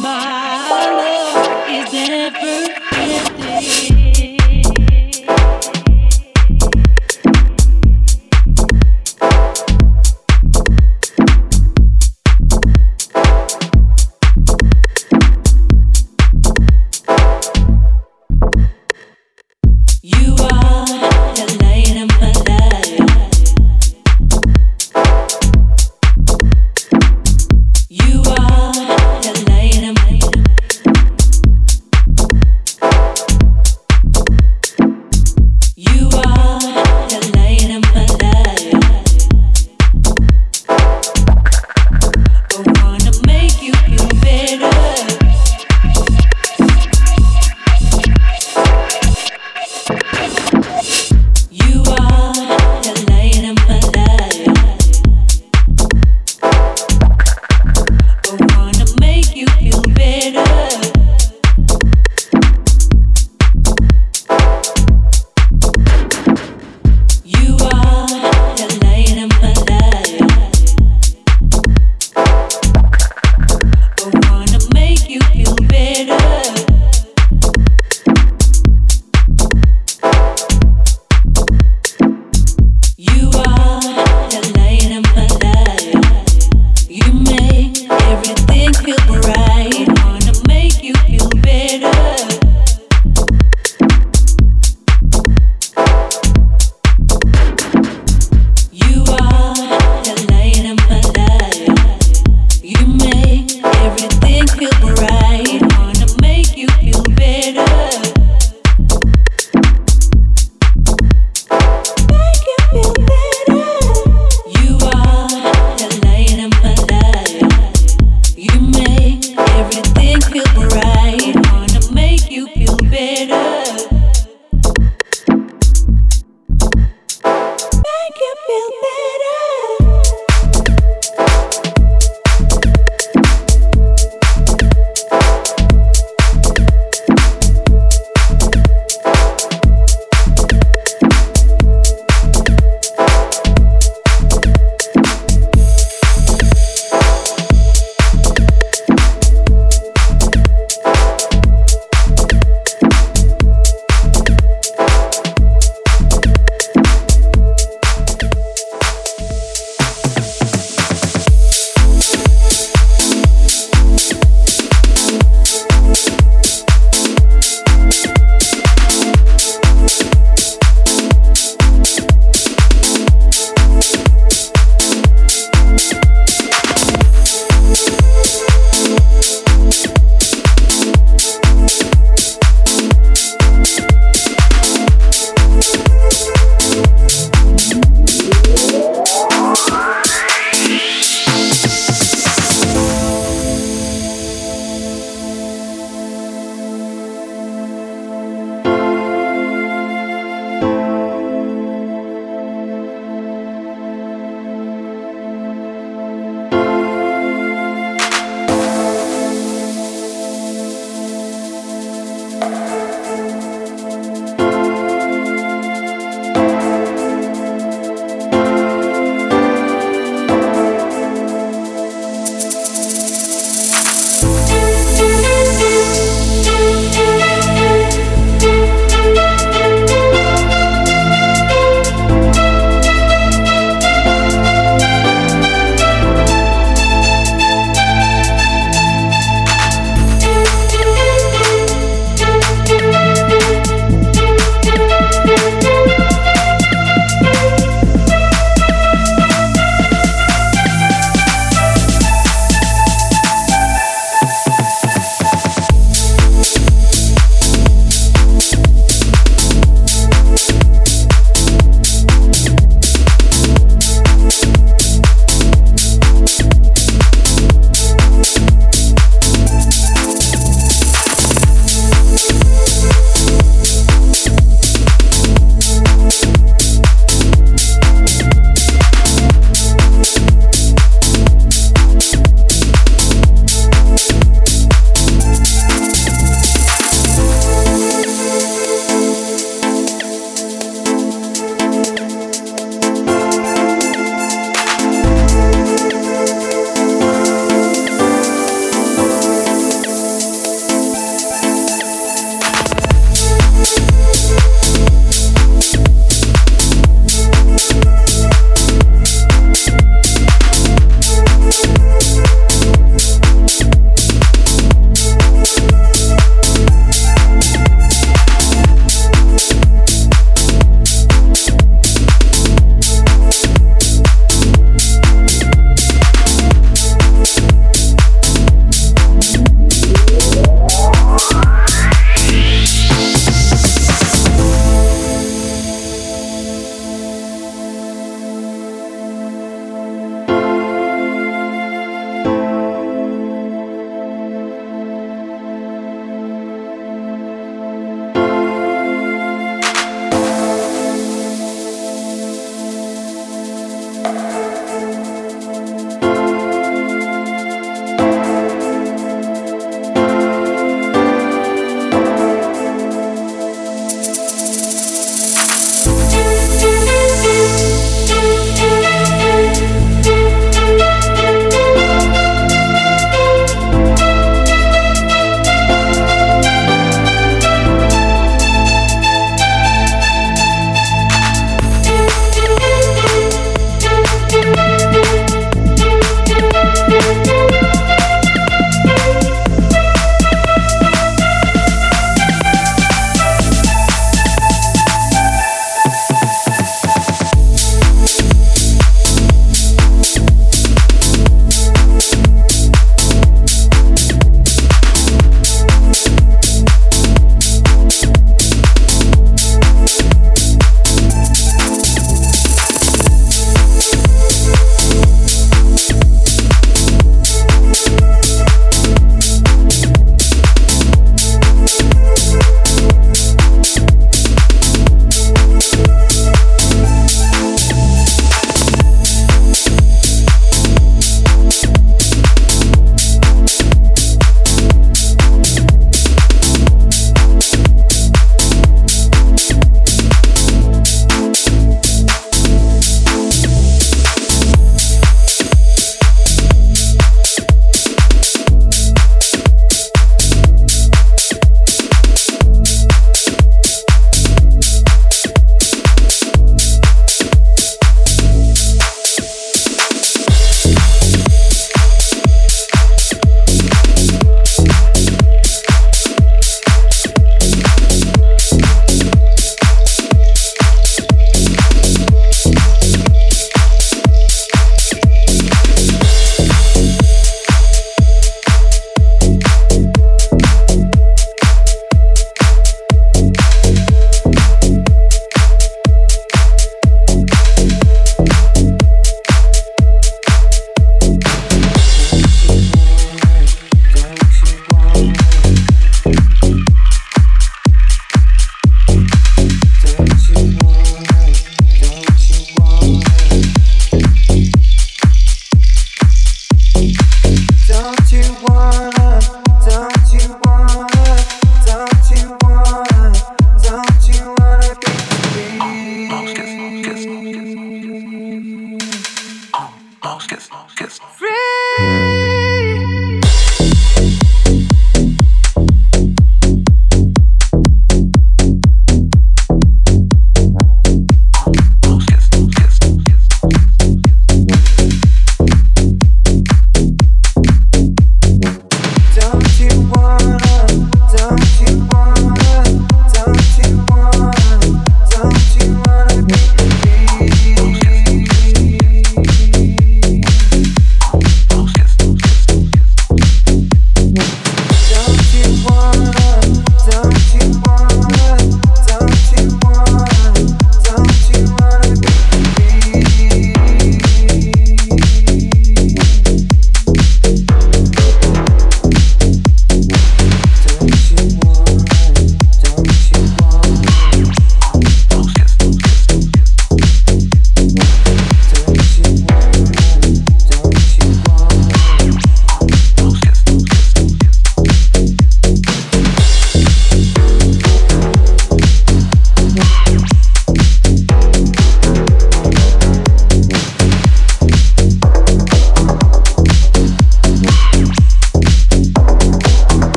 My love is everything.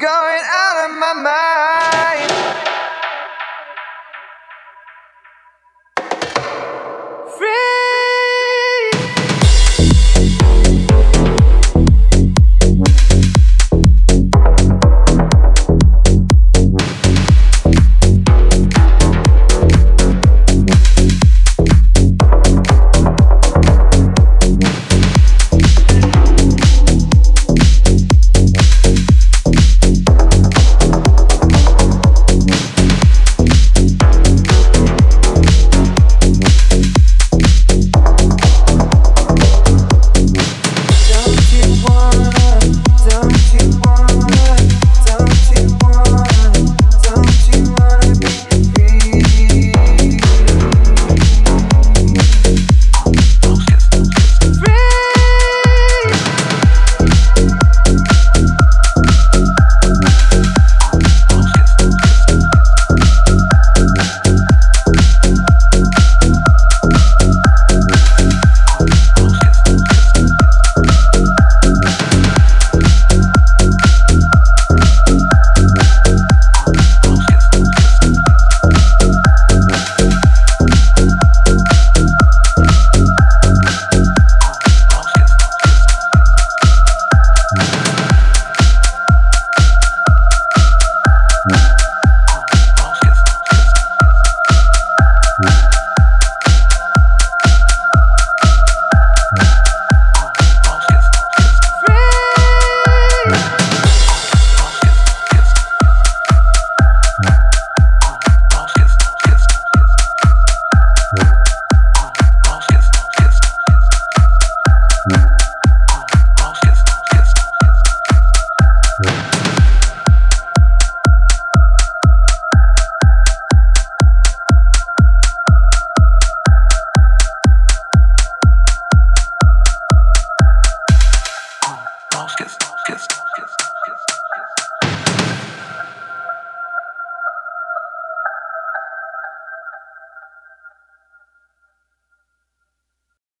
Going out of my mind.